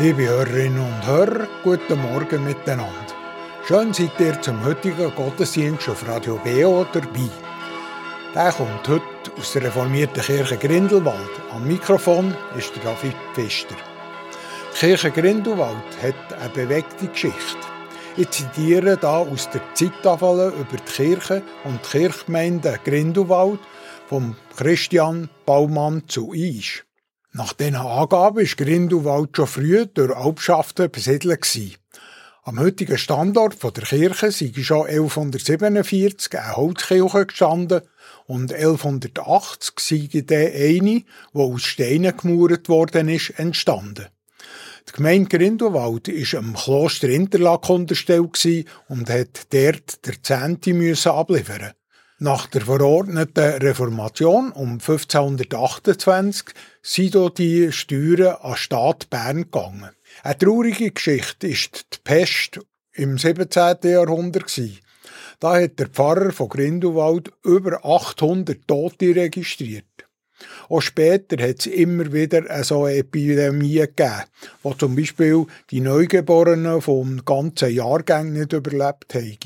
Liebe Hörerinnen und Hörer, guten Morgen miteinander. Schön seid ihr zum heutigen Gottesdienst auf Radio BO dabei. Der kommt heute aus der reformierten Kirche Grindelwald. Am Mikrofon ist der David Pfister. Die Kirche Grindelwald hat eine bewegte Geschichte. Ich zitiere da aus der Zeittafel über die Kirche und die Kirchgemeinde Grindelwald vom Christian Baumann zu Isch. Nach diesen Angaben war Grindelwald schon früh durch Albschaften besiedelt. Am heutigen Standort der Kirche sei schon 1147 eine Holzkirche gestanden und 1180 sei dann eine, die aus Steinen gemauert worden ist, entstanden. Die Gemeinde Grindelwald war am Kloster Interlaken unterstellt und hat dort der Zehnte abliefern nach der verordneten Reformation um 1528 sind hier die Steuern an Staat Bern gegangen. Eine traurige Geschichte ist die Pest im 17. Jahrhundert. Da hat der Pfarrer von Grindelwald über 800 Tote registriert. Auch später hat es immer wieder so Epidemien gegeben, wo zum Beispiel die Neugeborenen vom ganzen Jahrgang nicht überlebt haben.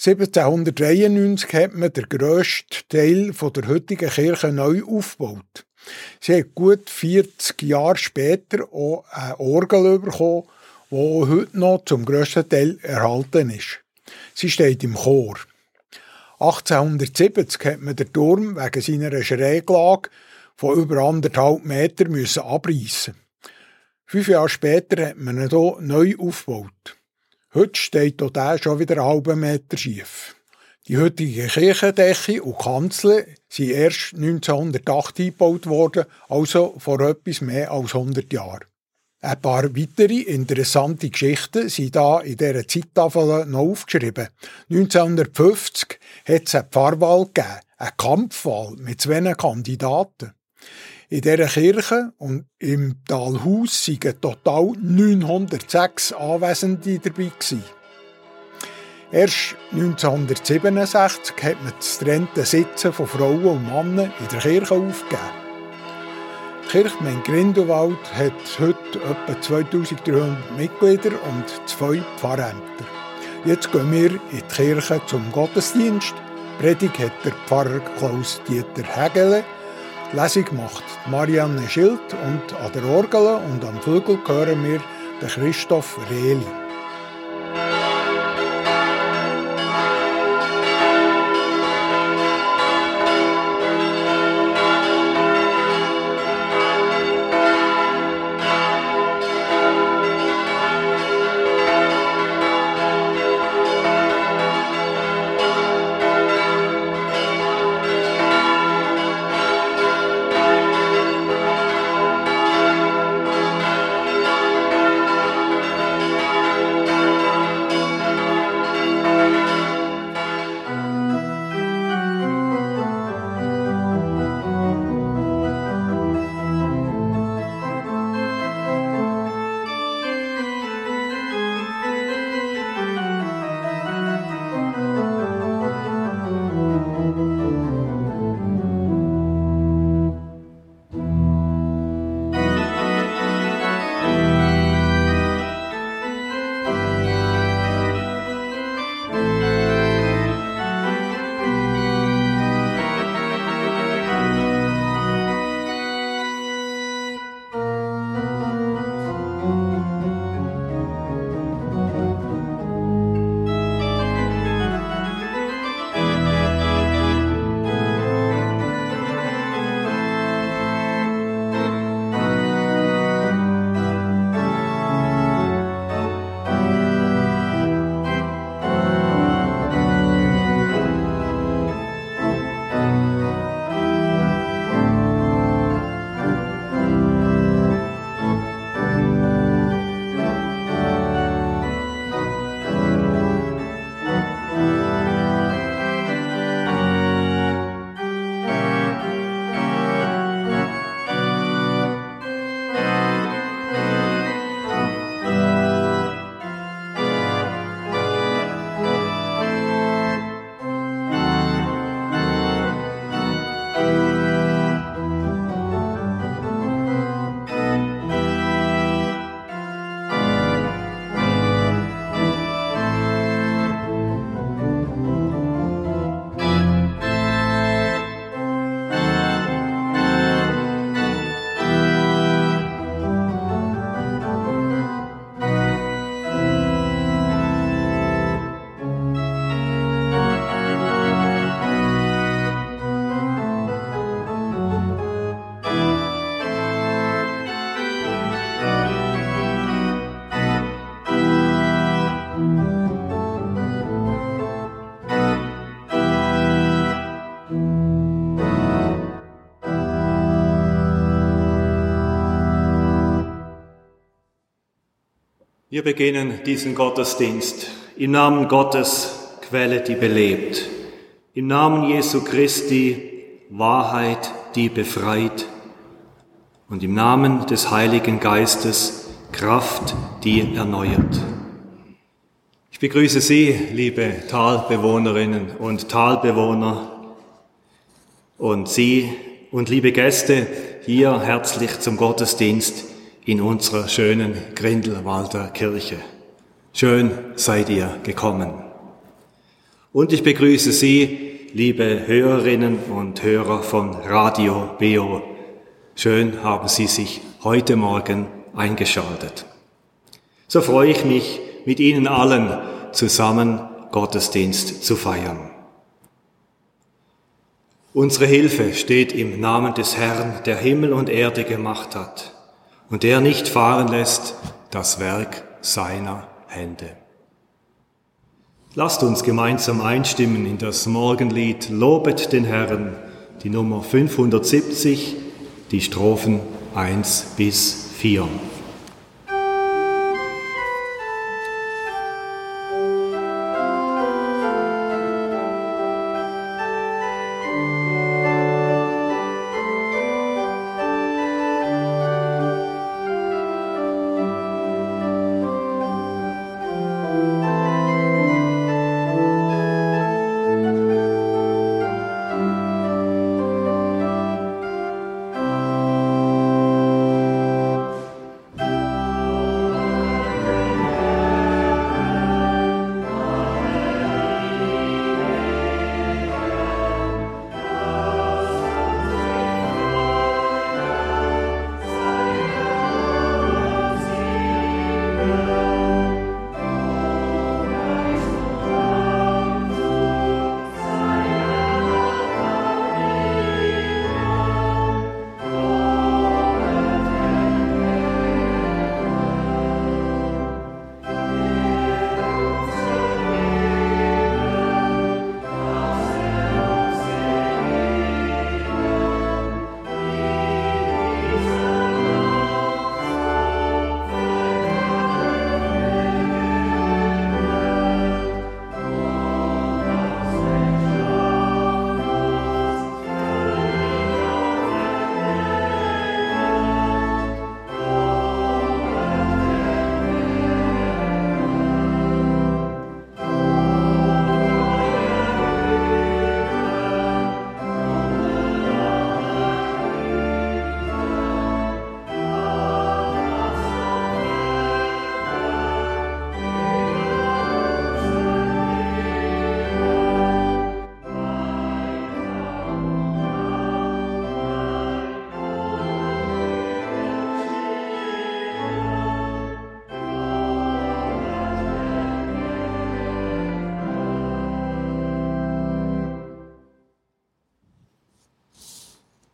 1793 hat man den grössten Teil der heutigen Kirche neu aufgebaut. Sie hat gut 40 Jahre später auch eine Orgel bekommen, die heute noch zum grössten Teil erhalten ist. Sie steht im Chor. 1870 hat man den Turm wegen seiner Schräglage von über anderthalb Meter müssen abreißen. Fünf Jahre später hat man ihn hier neu aufgebaut. Heute steht auch der schon wieder einen halben Meter schief. Die heutige Kirchendecke und Kanzel sind erst 1908 eingebaut worden, also vor etwas mehr als 100 Jahren. Ein paar weitere interessante Geschichten sind da in dieser Zeittafel noch aufgeschrieben. 1950 hat es eine Pfarrwahl gegeben, eine Kampfwahl mit zwei Kandidaten. In dieser Kirche und im Talhaus waren total 906 Anwesende dabei. Gewesen. Erst 1967 hat man das trennte Sitzen von Frauen und Männern in der Kirche aufgegeben. Die Kirchgemeinde Grindelwald hat heute etwa 2300 Mitglieder und zwei Pfarrämter. Jetzt gehen wir in die Kirche zum Gottesdienst. Predigt hat der Pfarrer Klaus-Dieter Hegele Lesung macht Marianne Schild und an der Orgel und am Flügel hören wir Christoph Rehli. Wir beginnen diesen Gottesdienst. Im Namen Gottes, Quelle, die belebt, im Namen Jesu Christi, Wahrheit, die befreit, und im Namen des Heiligen Geistes, Kraft, die erneuert. Ich begrüße Sie, liebe Talbewohnerinnen und Talbewohner, und Sie und liebe Gäste hier herzlich zum Gottesdienst in unserer schönen Grindelwalder Kirche. Schön seid ihr gekommen. Und ich begrüße Sie, liebe Hörerinnen und Hörer von Radio Beo. Schön haben Sie sich heute Morgen eingeschaltet. So freue ich mich, mit Ihnen allen zusammen Gottesdienst zu feiern. Unsere Hilfe steht im Namen des Herrn, der Himmel und Erde gemacht hat und der nicht fahren lässt das Werk seiner Hände. Lasst uns gemeinsam einstimmen in das Morgenlied Lobet den Herrn, die Nummer 570, die Strophen 1 bis 4.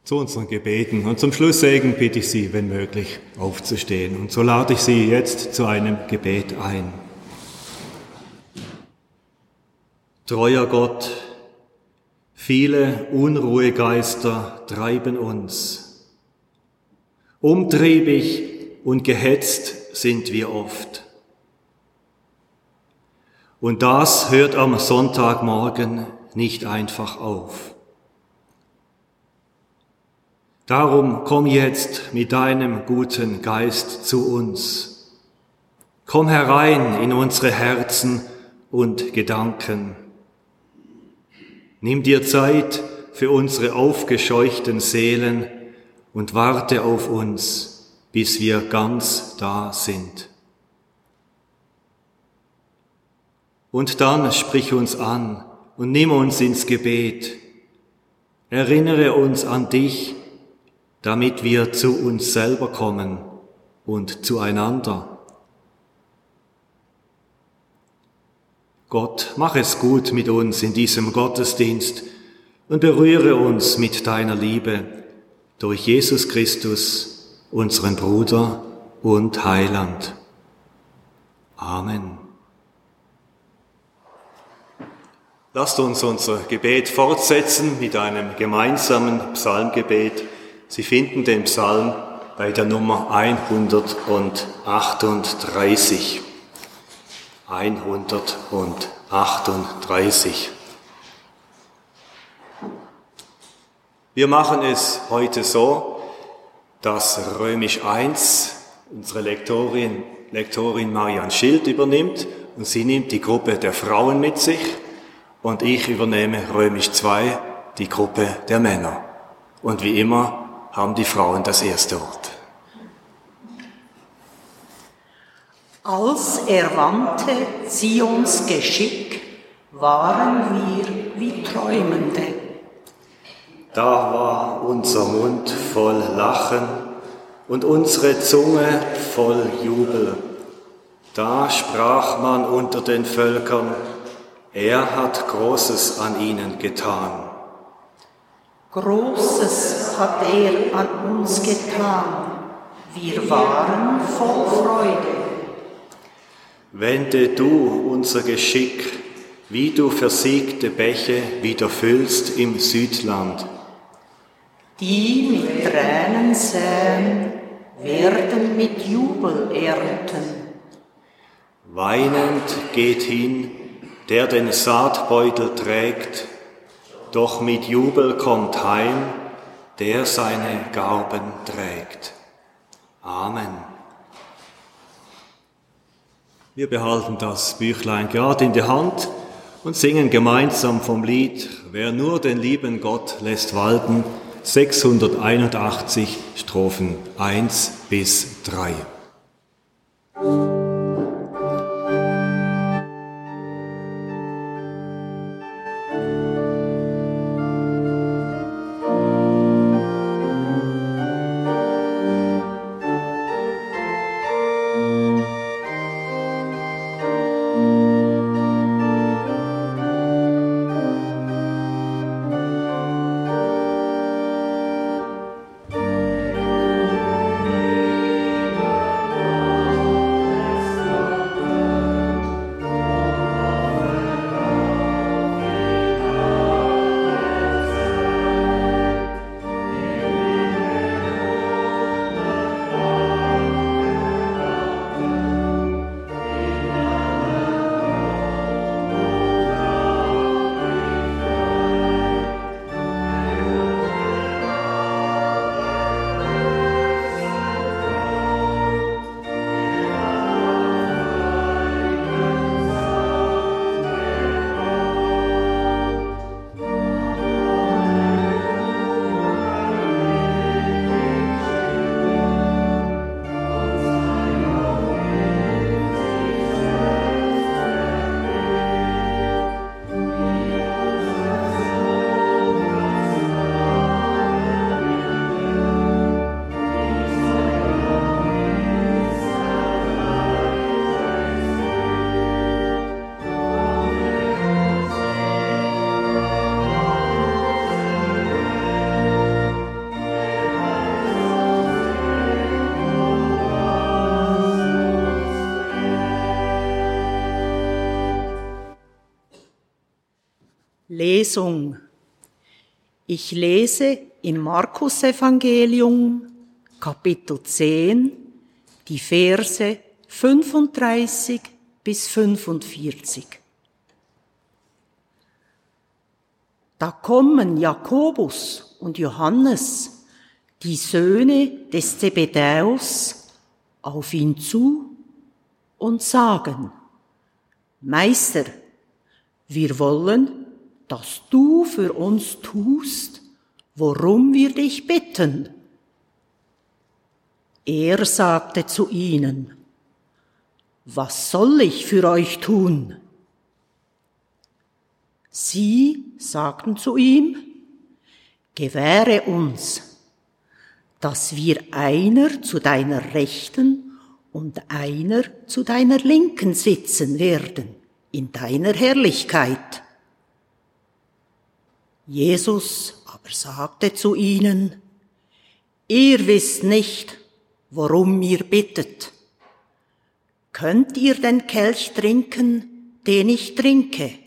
zu unseren Gebeten. Und zum Schlusssegen bitte ich Sie, wenn möglich, aufzustehen. Und so lade ich Sie jetzt zu einem Gebet ein. Treuer Gott, viele Unruhegeister treiben uns. Umtriebig und gehetzt sind wir oft. Und das hört am Sonntagmorgen nicht einfach auf. Darum komm jetzt mit deinem guten Geist zu uns. Komm herein in unsere Herzen und Gedanken. Nimm dir Zeit für unsere aufgescheuchten Seelen und warte auf uns, bis wir ganz da sind. Und dann sprich uns an und nimm uns ins Gebet. Erinnere uns an dich, damit wir zu uns selber kommen und zueinander. Gott, mach es gut mit uns in diesem Gottesdienst und berühre uns mit deiner Liebe durch Jesus Christus, unseren Bruder und Heiland. Amen. Lasst uns unser Gebet fortsetzen mit einem gemeinsamen Psalmgebet Sie finden den Psalm bei der Nummer 138. 138. Wir machen es heute so, dass Römisch 1 unsere Lektorin, Lektorin Marianne Schild übernimmt und sie nimmt die Gruppe der Frauen mit sich und ich übernehme Römisch 2 die Gruppe der Männer. Und wie immer haben die Frauen das erste Wort. Als erwandte Zions Geschick waren wir wie Träumende. Da war unser Mund voll Lachen und unsere Zunge voll Jubel. Da sprach man unter den Völkern, er hat Großes an ihnen getan. Großes hat er an uns getan. Wir waren voll Freude. Wende du unser Geschick, wie du versiegte Bäche wieder füllst im Südland. Die mit Tränen säen, werden mit Jubel ernten. Weinend geht hin, der den Saatbeutel trägt, doch mit Jubel kommt heim, der seine Garben trägt. Amen. Wir behalten das Büchlein gerade in der Hand und singen gemeinsam vom Lied Wer nur den lieben Gott lässt walten, 681 Strophen 1 bis 3. Lesung. Ich lese im Markus-Evangelium, Kapitel 10, die Verse 35 bis 45. Da kommen Jakobus und Johannes, die Söhne des Zebedäus, auf ihn zu und sagen, Meister, wir wollen, dass du für uns tust, worum wir dich bitten. Er sagte zu ihnen, was soll ich für euch tun? Sie sagten zu ihm, gewähre uns, dass wir einer zu deiner Rechten und einer zu deiner Linken sitzen werden in deiner Herrlichkeit. Jesus aber sagte zu ihnen, ihr wisst nicht, worum ihr bittet. Könnt ihr den Kelch trinken, den ich trinke?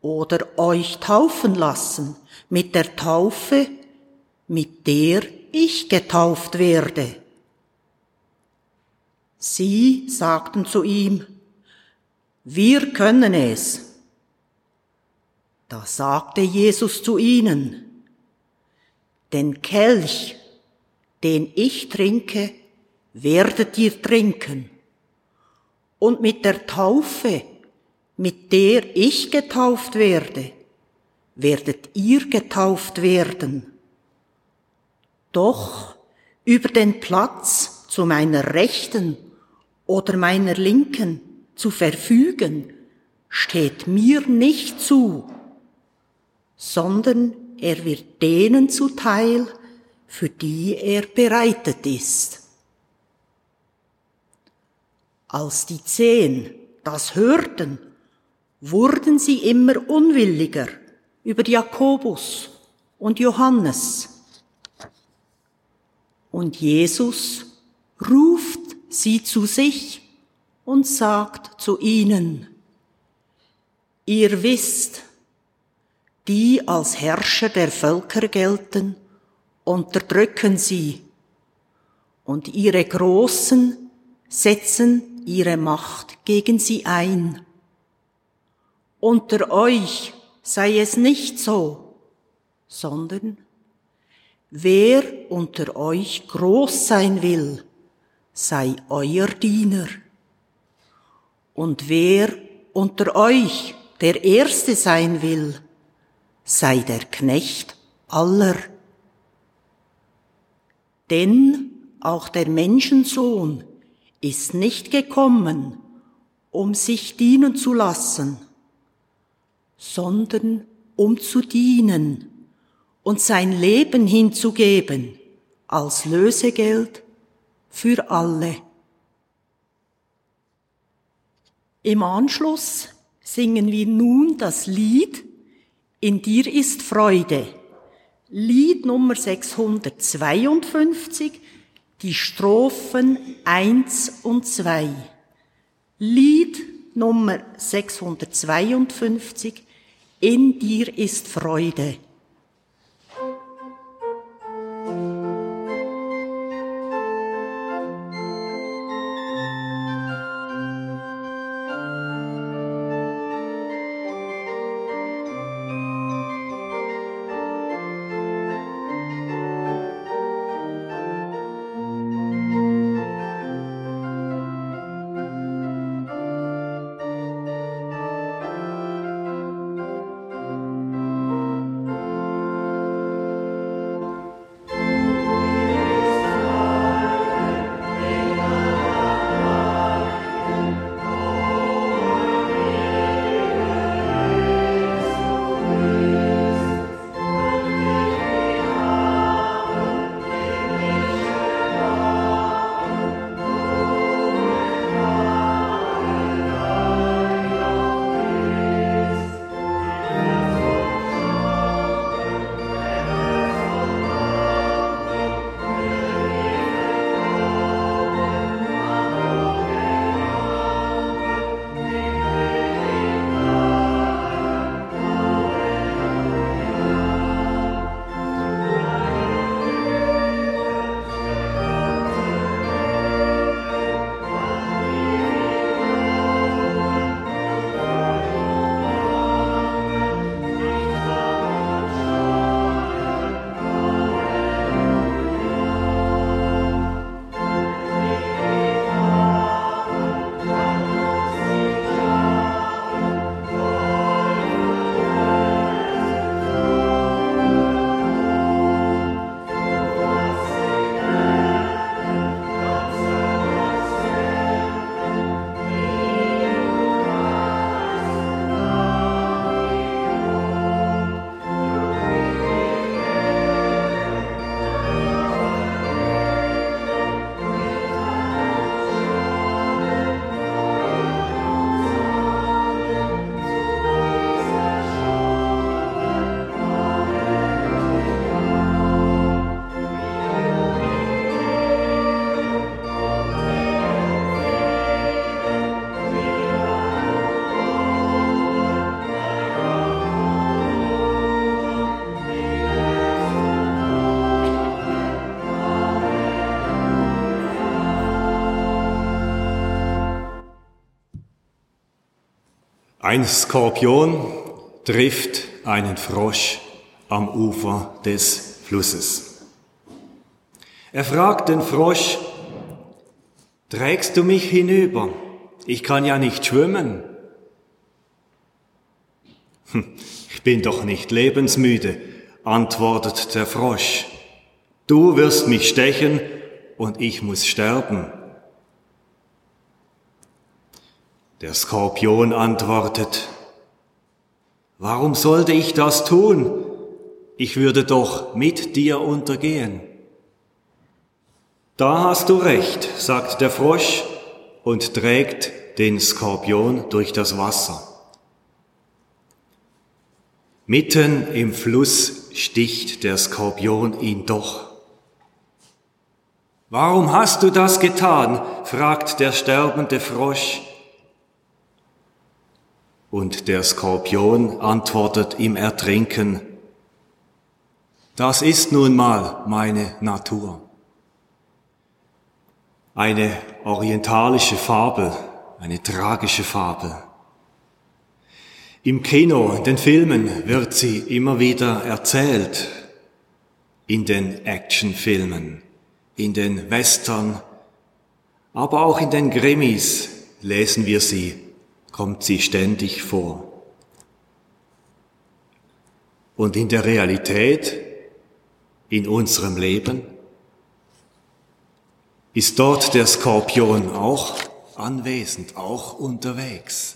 Oder euch taufen lassen mit der Taufe, mit der ich getauft werde? Sie sagten zu ihm, wir können es. Da sagte Jesus zu ihnen, den Kelch, den ich trinke, werdet ihr trinken. Und mit der Taufe, mit der ich getauft werde, werdet ihr getauft werden. Doch über den Platz zu meiner Rechten oder meiner Linken zu verfügen, steht mir nicht zu, sondern er wird denen zuteil, für die er bereitet ist. Als die Zehn das hörten, wurden sie immer unwilliger über Jakobus und Johannes. Und Jesus ruft sie zu sich und sagt zu ihnen, ihr wisst, die als Herrscher der Völker gelten, unterdrücken sie, und ihre Großen setzen ihre Macht gegen sie ein. Unter euch sei es nicht so, sondern wer unter euch groß sein will, sei euer Diener. Und wer unter euch der Erste sein will, sei der Knecht aller. Denn auch der Menschensohn ist nicht gekommen, um sich dienen zu lassen, sondern um zu dienen und sein Leben hinzugeben als Lösegeld für alle. Im Anschluss singen wir nun das Lied in dir ist Freude. Lied Nummer 652, die Strophen 1 und 2. Lied Nummer 652, in dir ist Freude. Ein Skorpion trifft einen Frosch am Ufer des Flusses. Er fragt den Frosch, trägst du mich hinüber? Ich kann ja nicht schwimmen. Hm, ich bin doch nicht lebensmüde, antwortet der Frosch. Du wirst mich stechen und ich muss sterben. Der Skorpion antwortet, Warum sollte ich das tun? Ich würde doch mit dir untergehen. Da hast du recht, sagt der Frosch und trägt den Skorpion durch das Wasser. Mitten im Fluss sticht der Skorpion ihn doch. Warum hast du das getan? fragt der sterbende Frosch. Und der Skorpion antwortet im Ertrinken, das ist nun mal meine Natur. Eine orientalische Fabel, eine tragische Fabel. Im Kino, in den Filmen wird sie immer wieder erzählt, in den Actionfilmen, in den Western, aber auch in den Grimmis lesen wir sie kommt sie ständig vor. Und in der Realität, in unserem Leben, ist dort der Skorpion auch anwesend, auch unterwegs.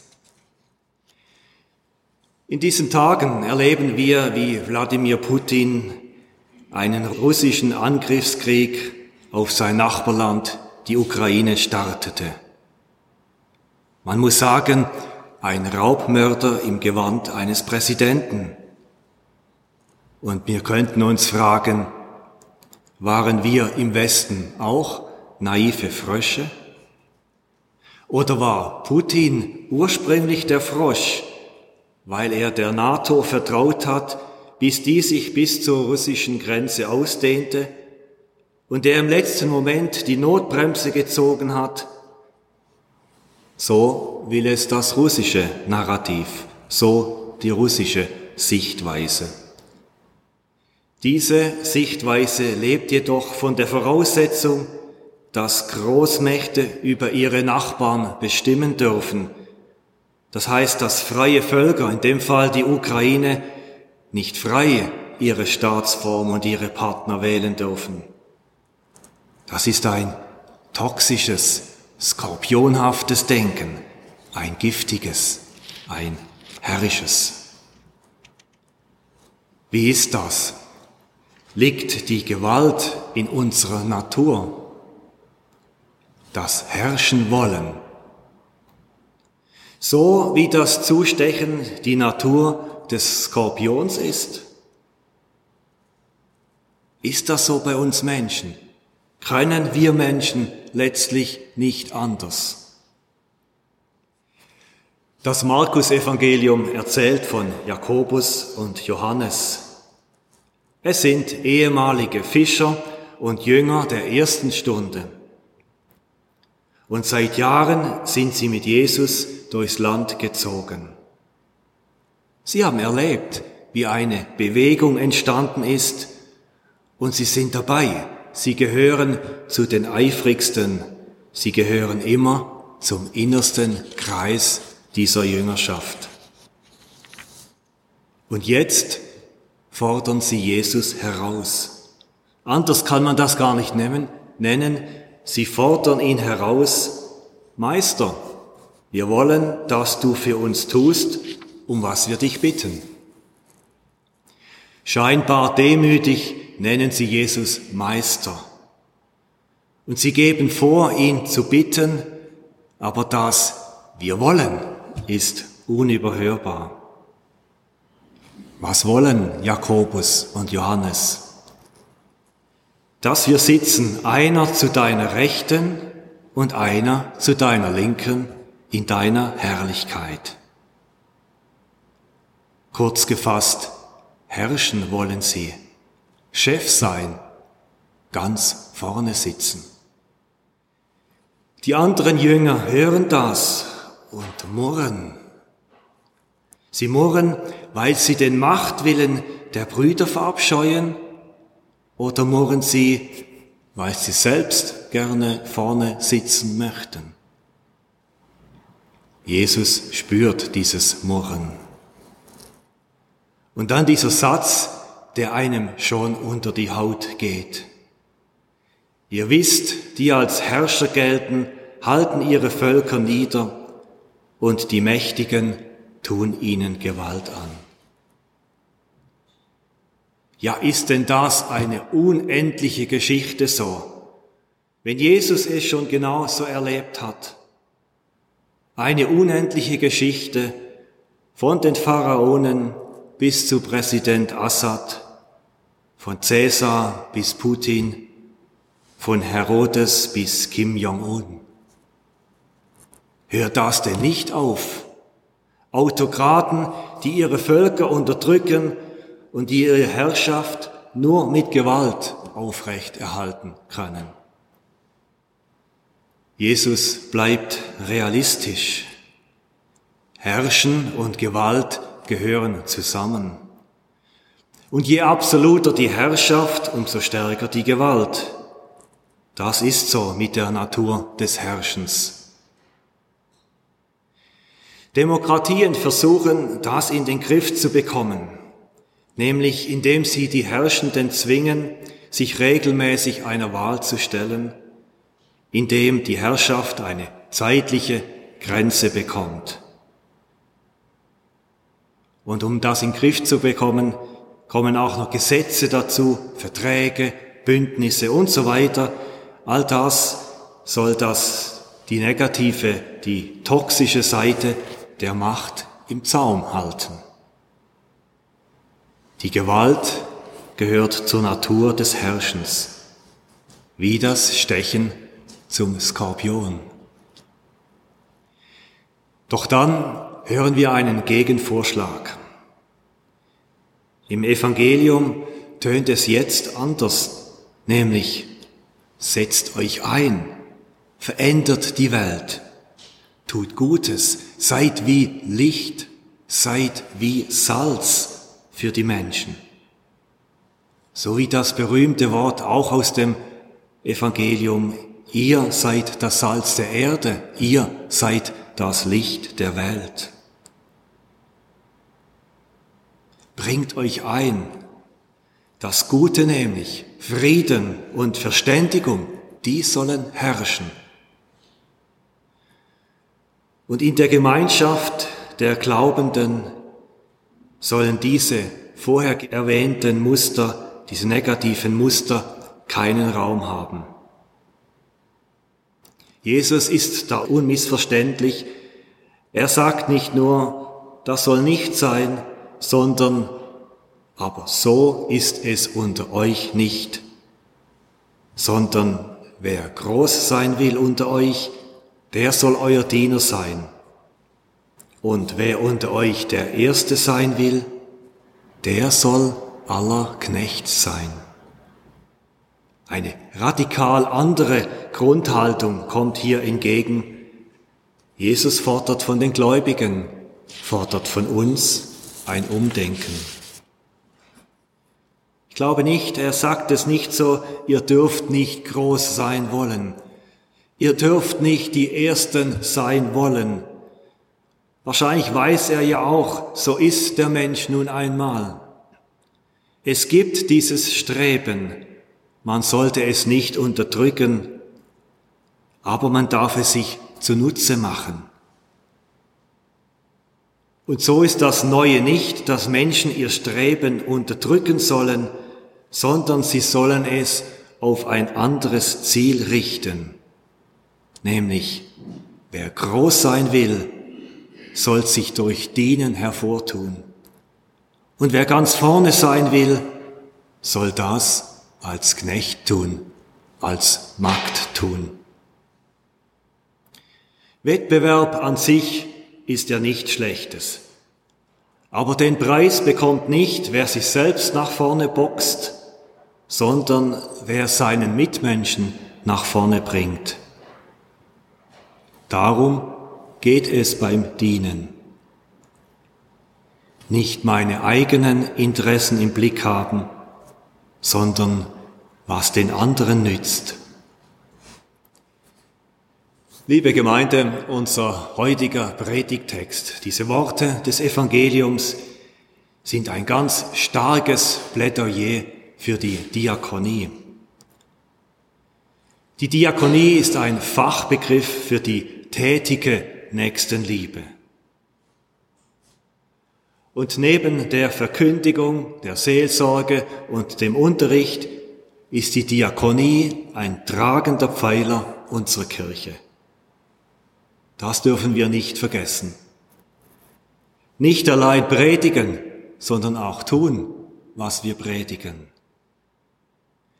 In diesen Tagen erleben wir, wie Wladimir Putin einen russischen Angriffskrieg auf sein Nachbarland, die Ukraine, startete. Man muss sagen, ein Raubmörder im Gewand eines Präsidenten. Und wir könnten uns fragen, waren wir im Westen auch naive Frösche? Oder war Putin ursprünglich der Frosch, weil er der NATO vertraut hat, bis die sich bis zur russischen Grenze ausdehnte und er im letzten Moment die Notbremse gezogen hat so will es das russische Narrativ, so die russische Sichtweise. Diese Sichtweise lebt jedoch von der Voraussetzung, dass Großmächte über ihre Nachbarn bestimmen dürfen. Das heißt, dass freie Völker, in dem Fall die Ukraine, nicht frei ihre Staatsform und ihre Partner wählen dürfen. Das ist ein toxisches skorpionhaftes Denken, ein giftiges, ein herrisches. Wie ist das? Liegt die Gewalt in unserer Natur? Das Herrschen wollen. So wie das Zustechen die Natur des Skorpions ist? Ist das so bei uns Menschen? Können wir Menschen letztlich nicht anders. Das Markus-Evangelium erzählt von Jakobus und Johannes. Es sind ehemalige Fischer und Jünger der ersten Stunde. Und seit Jahren sind sie mit Jesus durchs Land gezogen. Sie haben erlebt, wie eine Bewegung entstanden ist und sie sind dabei, Sie gehören zu den eifrigsten. Sie gehören immer zum innersten Kreis dieser Jüngerschaft. Und jetzt fordern sie Jesus heraus. Anders kann man das gar nicht nennen. Sie fordern ihn heraus. Meister, wir wollen, dass du für uns tust, um was wir dich bitten. Scheinbar demütig nennen sie Jesus Meister. Und sie geben vor, ihn zu bitten, aber das wir wollen ist unüberhörbar. Was wollen Jakobus und Johannes? Dass wir sitzen, einer zu deiner Rechten und einer zu deiner Linken in deiner Herrlichkeit. Kurz gefasst, herrschen wollen sie Chef sein, ganz vorne sitzen. Die anderen Jünger hören das und murren. Sie murren, weil sie den Machtwillen der Brüder verabscheuen, oder murren sie, weil sie selbst gerne vorne sitzen möchten. Jesus spürt dieses Murren. Und dann dieser Satz, der einem schon unter die Haut geht. Ihr wisst, die als Herrscher gelten, halten ihre Völker nieder und die Mächtigen tun ihnen Gewalt an. Ja, ist denn das eine unendliche Geschichte so? Wenn Jesus es schon genau so erlebt hat. Eine unendliche Geschichte von den Pharaonen bis zu Präsident Assad, von Cäsar bis Putin, von Herodes bis Kim Jong-un. Hört das denn nicht auf? Autokraten, die ihre Völker unterdrücken und die ihre Herrschaft nur mit Gewalt aufrechterhalten können. Jesus bleibt realistisch. Herrschen und Gewalt gehören zusammen. Und je absoluter die Herrschaft, umso stärker die Gewalt. Das ist so mit der Natur des Herrschens. Demokratien versuchen, das in den Griff zu bekommen, nämlich indem sie die Herrschenden zwingen, sich regelmäßig einer Wahl zu stellen, indem die Herrschaft eine zeitliche Grenze bekommt. Und um das in den Griff zu bekommen, kommen auch noch Gesetze dazu, Verträge, Bündnisse und so weiter, All das soll das die negative, die toxische Seite der Macht im Zaum halten. Die Gewalt gehört zur Natur des Herrschens, wie das Stechen zum Skorpion. Doch dann hören wir einen Gegenvorschlag. Im Evangelium tönt es jetzt anders, nämlich Setzt euch ein, verändert die Welt, tut Gutes, seid wie Licht, seid wie Salz für die Menschen. So wie das berühmte Wort auch aus dem Evangelium, ihr seid das Salz der Erde, ihr seid das Licht der Welt. Bringt euch ein, das Gute nämlich, Frieden und Verständigung, die sollen herrschen. Und in der Gemeinschaft der Glaubenden sollen diese vorher erwähnten Muster, diese negativen Muster keinen Raum haben. Jesus ist da unmissverständlich. Er sagt nicht nur, das soll nicht sein, sondern aber so ist es unter euch nicht, sondern wer groß sein will unter euch, der soll euer Diener sein. Und wer unter euch der Erste sein will, der soll aller Knecht sein. Eine radikal andere Grundhaltung kommt hier entgegen. Jesus fordert von den Gläubigen, fordert von uns ein Umdenken. Ich glaube nicht, er sagt es nicht so, ihr dürft nicht groß sein wollen. Ihr dürft nicht die Ersten sein wollen. Wahrscheinlich weiß er ja auch, so ist der Mensch nun einmal. Es gibt dieses Streben, man sollte es nicht unterdrücken, aber man darf es sich zunutze machen. Und so ist das Neue nicht, dass Menschen ihr Streben unterdrücken sollen, sondern sie sollen es auf ein anderes Ziel richten, nämlich wer groß sein will, soll sich durch Dienen hervortun. Und wer ganz vorne sein will, soll das als Knecht tun, als Magd tun. Wettbewerb an sich ist ja nichts Schlechtes. Aber den Preis bekommt nicht, wer sich selbst nach vorne boxt, sondern wer seinen Mitmenschen nach vorne bringt. Darum geht es beim Dienen. nicht meine eigenen Interessen im Blick haben, sondern was den anderen nützt. Liebe Gemeinde, unser heutiger Predigtext, diese Worte des Evangeliums sind ein ganz starkes Plädoyer für die Diakonie. Die Diakonie ist ein Fachbegriff für die tätige Nächstenliebe. Und neben der Verkündigung, der Seelsorge und dem Unterricht ist die Diakonie ein tragender Pfeiler unserer Kirche. Das dürfen wir nicht vergessen. Nicht allein predigen, sondern auch tun, was wir predigen.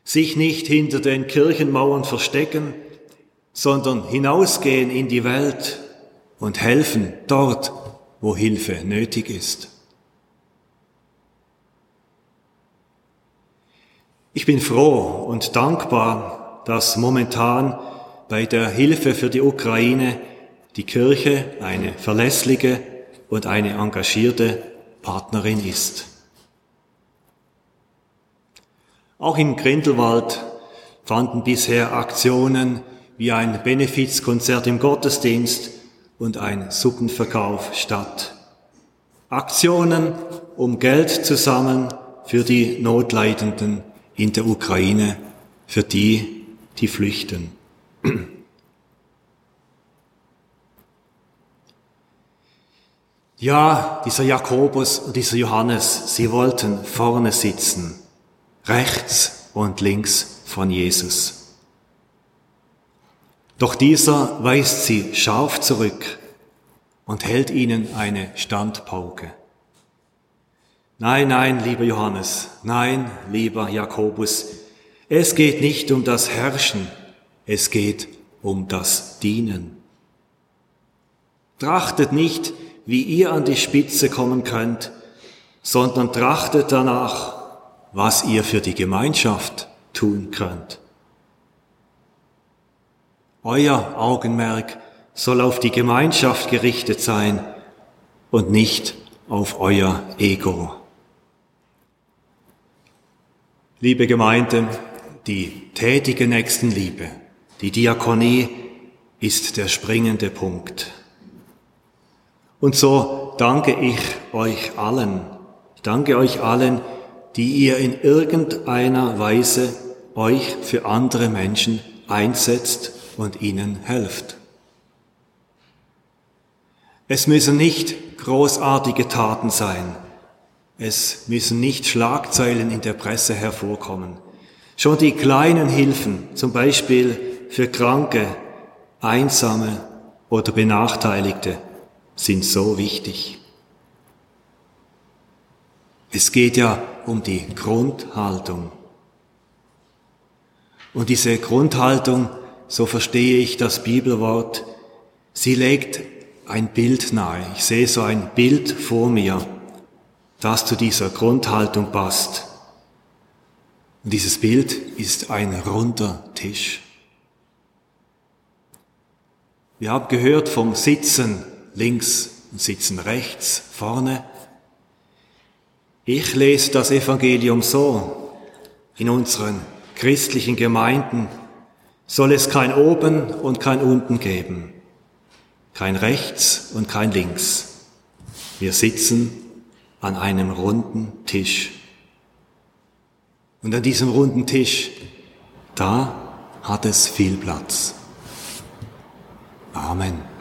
Sich nicht hinter den Kirchenmauern verstecken, sondern hinausgehen in die Welt und helfen dort, wo Hilfe nötig ist. Ich bin froh und dankbar, dass momentan bei der Hilfe für die Ukraine die Kirche eine verlässliche und eine engagierte Partnerin ist. Auch in Grindelwald fanden bisher Aktionen wie ein Benefizkonzert im Gottesdienst und ein Suppenverkauf statt. Aktionen, um Geld zu sammeln für die Notleidenden in der Ukraine, für die, die flüchten. Ja, dieser Jakobus und dieser Johannes, sie wollten vorne sitzen, rechts und links von Jesus. Doch dieser weist sie scharf zurück und hält ihnen eine Standpauke. Nein, nein, lieber Johannes, nein, lieber Jakobus, es geht nicht um das Herrschen, es geht um das Dienen. Trachtet nicht, wie ihr an die Spitze kommen könnt, sondern trachtet danach, was ihr für die Gemeinschaft tun könnt. Euer Augenmerk soll auf die Gemeinschaft gerichtet sein und nicht auf euer Ego. Liebe Gemeinde, die tätige Nächstenliebe, die Diakonie ist der springende Punkt. Und so danke ich euch allen, ich danke euch allen, die ihr in irgendeiner Weise euch für andere Menschen einsetzt und ihnen helft. Es müssen nicht großartige Taten sein. Es müssen nicht Schlagzeilen in der Presse hervorkommen. Schon die kleinen Hilfen, zum Beispiel für Kranke, Einsame oder Benachteiligte, sind so wichtig. Es geht ja um die Grundhaltung. Und diese Grundhaltung so verstehe ich das Bibelwort, sie legt ein Bild nahe. Ich sehe so ein Bild vor mir, das zu dieser Grundhaltung passt. Und dieses Bild ist ein runder Tisch. Wir haben gehört vom Sitzen links und Sitzen rechts, vorne. Ich lese das Evangelium so. In unseren christlichen Gemeinden soll es kein Oben und kein Unten geben, kein Rechts und kein Links. Wir sitzen an einem runden Tisch. Und an diesem runden Tisch, da hat es viel Platz. Amen.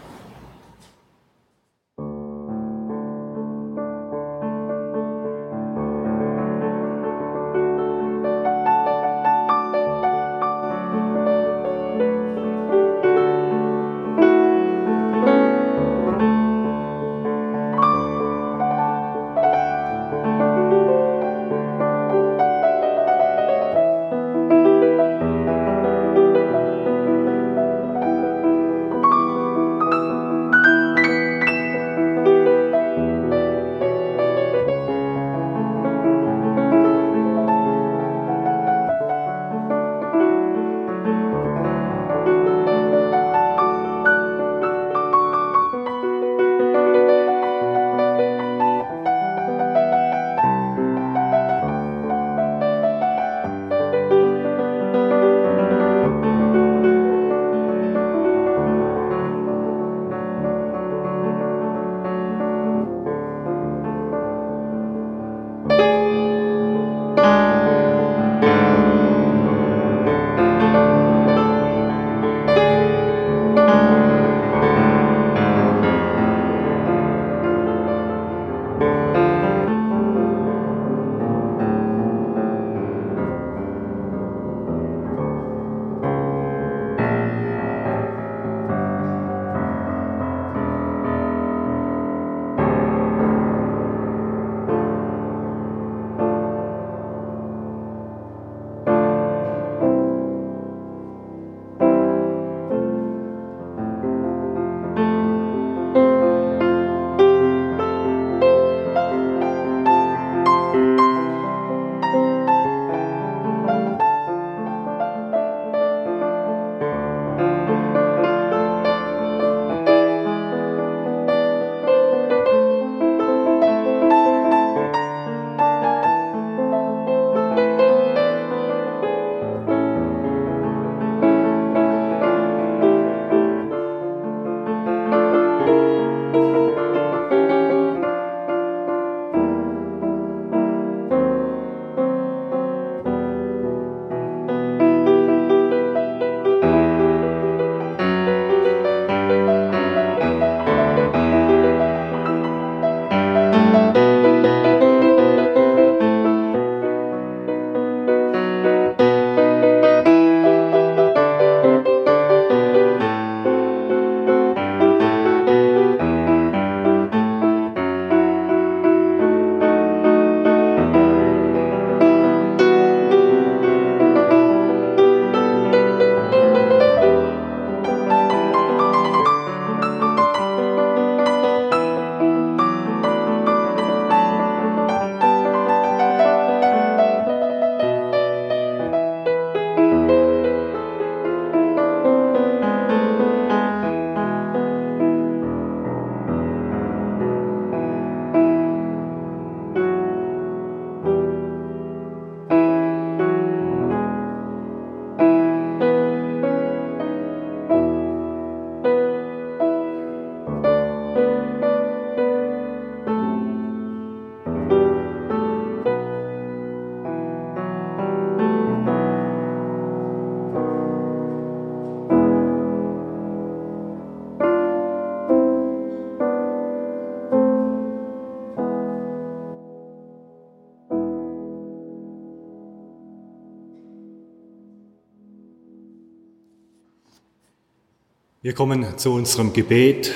Wir kommen zu unserem Gebet,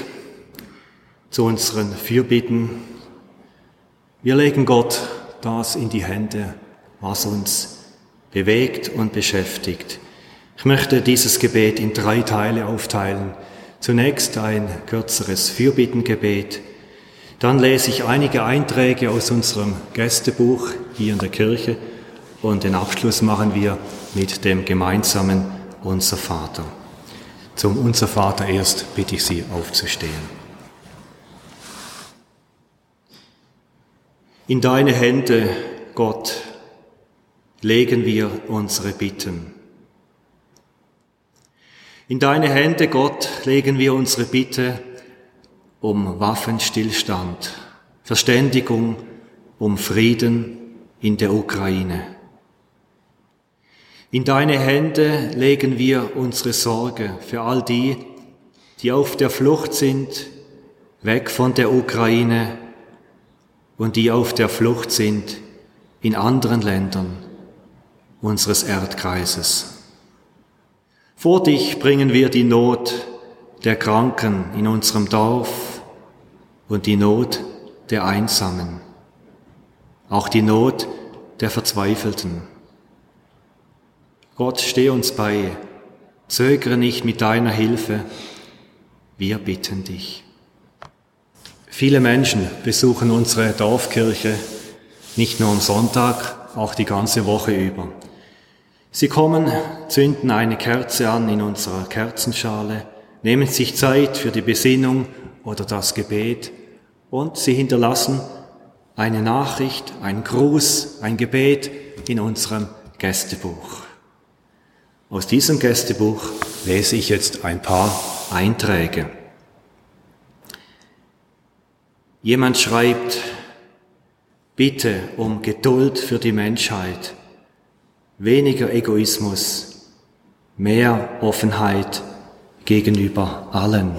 zu unseren Fürbitten. Wir legen Gott das in die Hände, was uns bewegt und beschäftigt. Ich möchte dieses Gebet in drei Teile aufteilen. Zunächst ein kürzeres Fürbittengebet, dann lese ich einige Einträge aus unserem Gästebuch hier in der Kirche und den Abschluss machen wir mit dem gemeinsamen Unser Vater. Zum Unser Vater erst bitte ich Sie aufzustehen. In deine Hände, Gott, legen wir unsere Bitten. In deine Hände, Gott, legen wir unsere Bitte um Waffenstillstand, Verständigung, um Frieden in der Ukraine. In deine Hände legen wir unsere Sorge für all die, die auf der Flucht sind, weg von der Ukraine und die auf der Flucht sind in anderen Ländern unseres Erdkreises. Vor dich bringen wir die Not der Kranken in unserem Dorf und die Not der Einsamen, auch die Not der Verzweifelten. Gott, steh uns bei, zögere nicht mit deiner Hilfe, wir bitten dich. Viele Menschen besuchen unsere Dorfkirche nicht nur am Sonntag, auch die ganze Woche über. Sie kommen, zünden eine Kerze an in unserer Kerzenschale, nehmen sich Zeit für die Besinnung oder das Gebet und sie hinterlassen eine Nachricht, ein Gruß, ein Gebet in unserem Gästebuch. Aus diesem Gästebuch lese ich jetzt ein paar Einträge. Jemand schreibt, bitte um Geduld für die Menschheit, weniger Egoismus, mehr Offenheit gegenüber allen.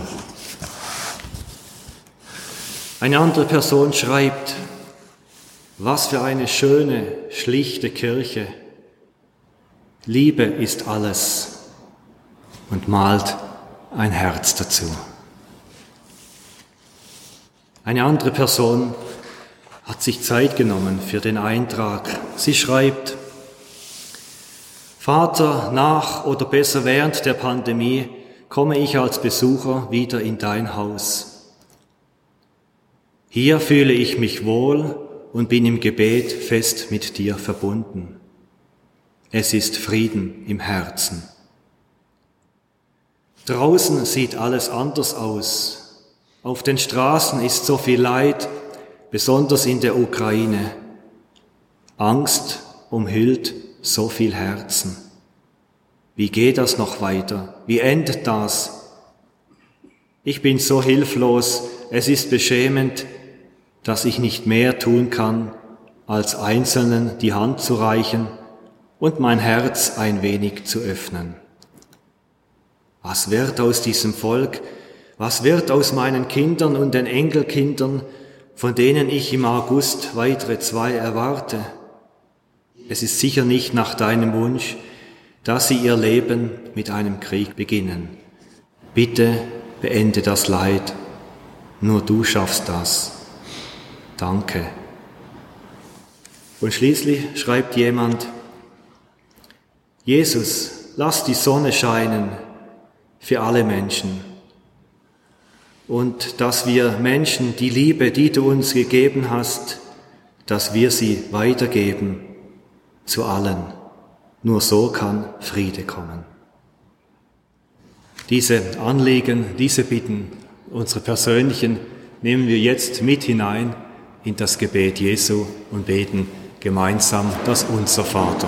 Eine andere Person schreibt, was für eine schöne, schlichte Kirche. Liebe ist alles und malt ein Herz dazu. Eine andere Person hat sich Zeit genommen für den Eintrag. Sie schreibt, Vater, nach oder besser während der Pandemie komme ich als Besucher wieder in dein Haus. Hier fühle ich mich wohl und bin im Gebet fest mit dir verbunden. Es ist Frieden im Herzen. Draußen sieht alles anders aus. Auf den Straßen ist so viel Leid, besonders in der Ukraine. Angst umhüllt so viel Herzen. Wie geht das noch weiter? Wie endet das? Ich bin so hilflos, es ist beschämend, dass ich nicht mehr tun kann, als Einzelnen die Hand zu reichen und mein Herz ein wenig zu öffnen. Was wird aus diesem Volk? Was wird aus meinen Kindern und den Enkelkindern, von denen ich im August weitere zwei erwarte? Es ist sicher nicht nach deinem Wunsch, dass sie ihr Leben mit einem Krieg beginnen. Bitte beende das Leid. Nur du schaffst das. Danke. Und schließlich schreibt jemand, Jesus, lass die Sonne scheinen für alle Menschen und dass wir Menschen die Liebe, die du uns gegeben hast, dass wir sie weitergeben zu allen. Nur so kann Friede kommen. Diese Anliegen, diese Bitten, unsere persönlichen, nehmen wir jetzt mit hinein in das Gebet Jesu und beten gemeinsam das Unser Vater.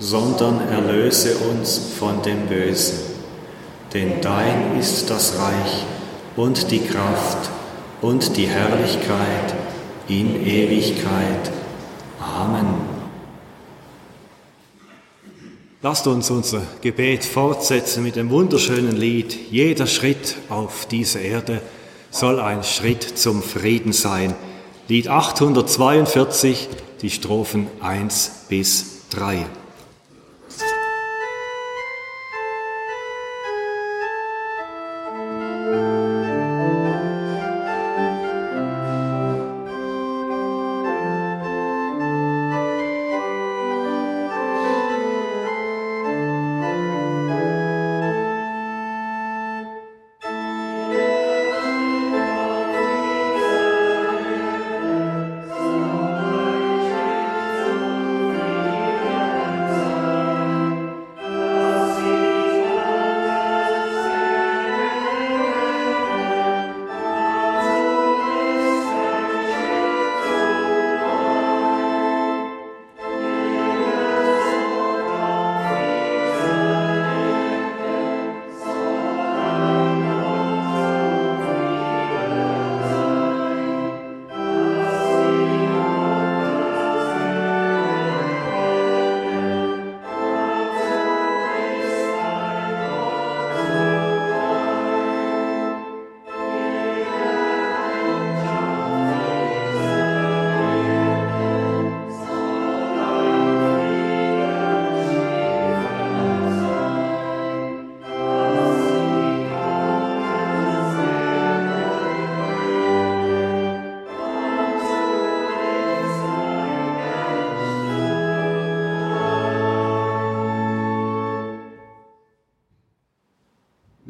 sondern erlöse uns von dem Bösen. denn dein ist das Reich und die Kraft und die Herrlichkeit in Ewigkeit. Amen. Lasst uns unser Gebet fortsetzen mit dem wunderschönen Lied. Jeder Schritt auf dieser Erde soll ein Schritt zum Frieden sein. Lied 842, die Strophen 1 bis 3.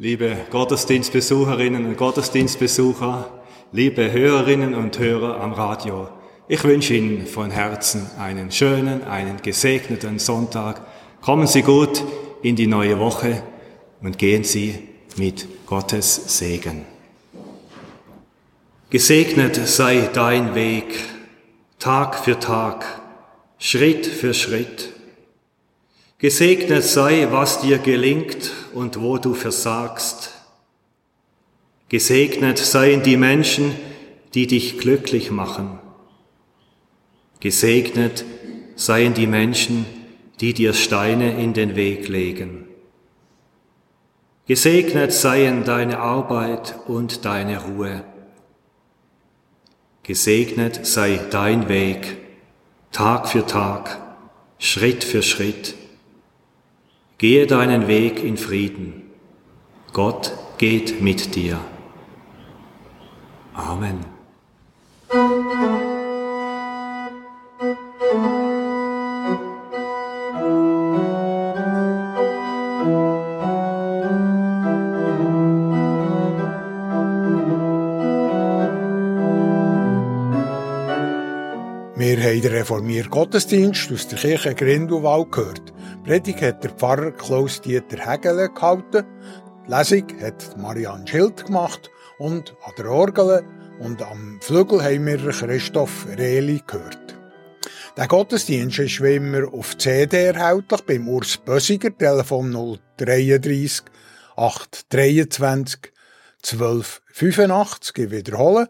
Liebe Gottesdienstbesucherinnen und Gottesdienstbesucher, liebe Hörerinnen und Hörer am Radio, ich wünsche Ihnen von Herzen einen schönen, einen gesegneten Sonntag. Kommen Sie gut in die neue Woche und gehen Sie mit Gottes Segen. Gesegnet sei dein Weg, Tag für Tag, Schritt für Schritt Gesegnet sei, was dir gelingt und wo du versagst. Gesegnet seien die Menschen, die dich glücklich machen. Gesegnet seien die Menschen, die dir Steine in den Weg legen. Gesegnet seien deine Arbeit und deine Ruhe. Gesegnet sei dein Weg, Tag für Tag, Schritt für Schritt, Gehe deinen Weg in Frieden. Gott geht mit dir. Amen. Wir haben den reformierten Gottesdienst aus der Kirche Grindelwald gehört. Predigt hat der Pfarrer Klaus-Dieter Hegele gehalten. Die Lesung hat Marianne Schild gemacht und an der Orgel und am Flügel haben wir Christoph Rehli gehört. Der Gottesdienst ist wie immer auf CD erhältlich beim Urs Bösiger, Telefon 033 823 1285. Ich wiederhole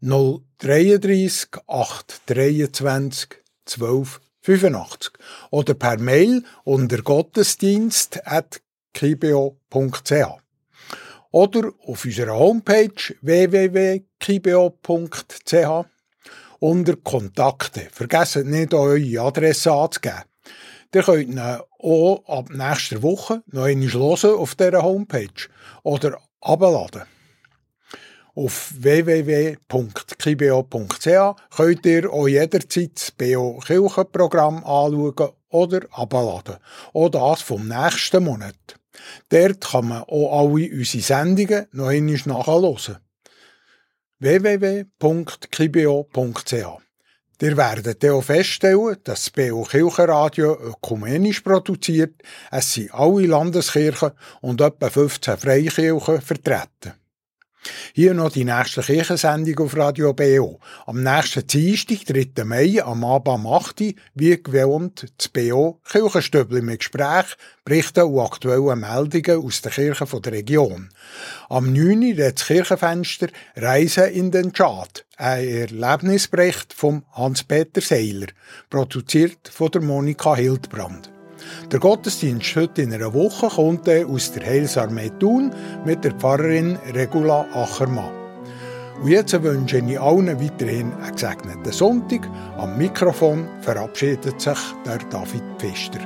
033 823 1285 oder per Mail unter gottesdienst.kibio.ch oder auf unserer Homepage www.kibio.ch unter Kontakte. Vergesst nicht, eure Adresse anzugeben. Ihr könnt ihn auch ab nächster Woche noch einmal hören auf dieser Homepage oder abladen. Auf www.kibio.ch könnt ihr auch jederzeit das BO Kirchenprogramm anschauen oder abladen. Auch das vom nächsten Monat. Dort kann man auch alle unsere Sendungen noch einmal nachhören. www.kibio.ch Ihr werdet auch feststellen, dass das BO Kirchenradio ökumenisch produziert. Es sind alle Landeskirchen und etwa 15 Freikirchen vertreten. Hier noch die nächste Kirchensendung auf Radio BO. Am nächsten Dienstag, 3. Mai, am Abend am 8. wie gewohnt, das BO Kirchenstübli mit Gespräch, Berichten und aktuellen Meldungen aus der Kirche der Region. Am 9. das Kirchenfenster Reisen in den Tschad. Ein Erlebnisbericht von Hans-Peter Seiler, produziert von der Monika Hildbrand. Der Gottesdienst heute in einer Woche kommt aus der Heilsarmee Thun mit der Pfarrerin Regula Achermann. Und jetzt wünsche ich allen weiterhin einen gesegneten Sonntag. Am Mikrofon verabschiedet sich der David Pfister.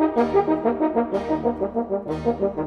Thank you.